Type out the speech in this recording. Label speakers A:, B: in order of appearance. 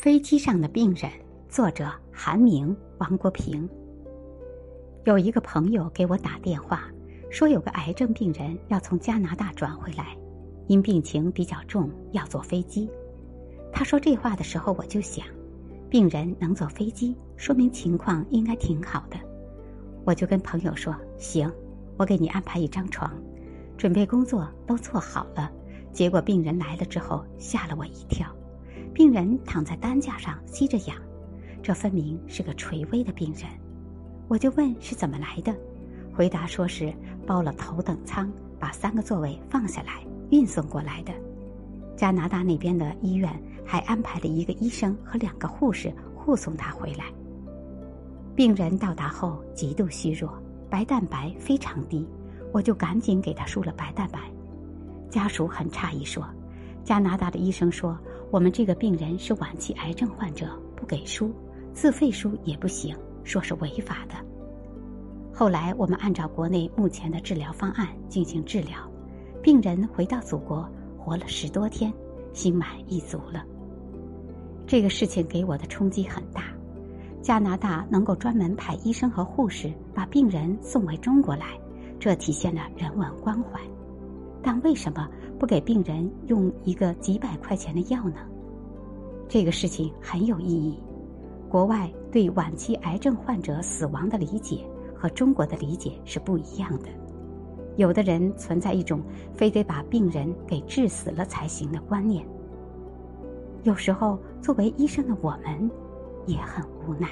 A: 飞机上的病人，作者韩明、王国平。有一个朋友给我打电话，说有个癌症病人要从加拿大转回来，因病情比较重，要坐飞机。他说这话的时候，我就想，病人能坐飞机，说明情况应该挺好的。我就跟朋友说：“行，我给你安排一张床，准备工作都做好了。”结果病人来了之后，吓了我一跳。病人躺在担架上吸着氧，这分明是个垂危的病人。我就问是怎么来的，回答说是包了头等舱，把三个座位放下来运送过来的。加拿大那边的医院还安排了一个医生和两个护士护送他回来。病人到达后极度虚弱，白蛋白非常低，我就赶紧给他输了白蛋白。家属很诧异说。加拿大的医生说：“我们这个病人是晚期癌症患者，不给输，自费输也不行，说是违法的。”后来我们按照国内目前的治疗方案进行治疗，病人回到祖国活了十多天，心满意足了。这个事情给我的冲击很大。加拿大能够专门派医生和护士把病人送回中国来，这体现了人文关怀。但为什么不给病人用一个几百块钱的药呢？这个事情很有意义。国外对晚期癌症患者死亡的理解和中国的理解是不一样的。有的人存在一种非得把病人给治死了才行的观念。有时候，作为医生的我们也很无奈。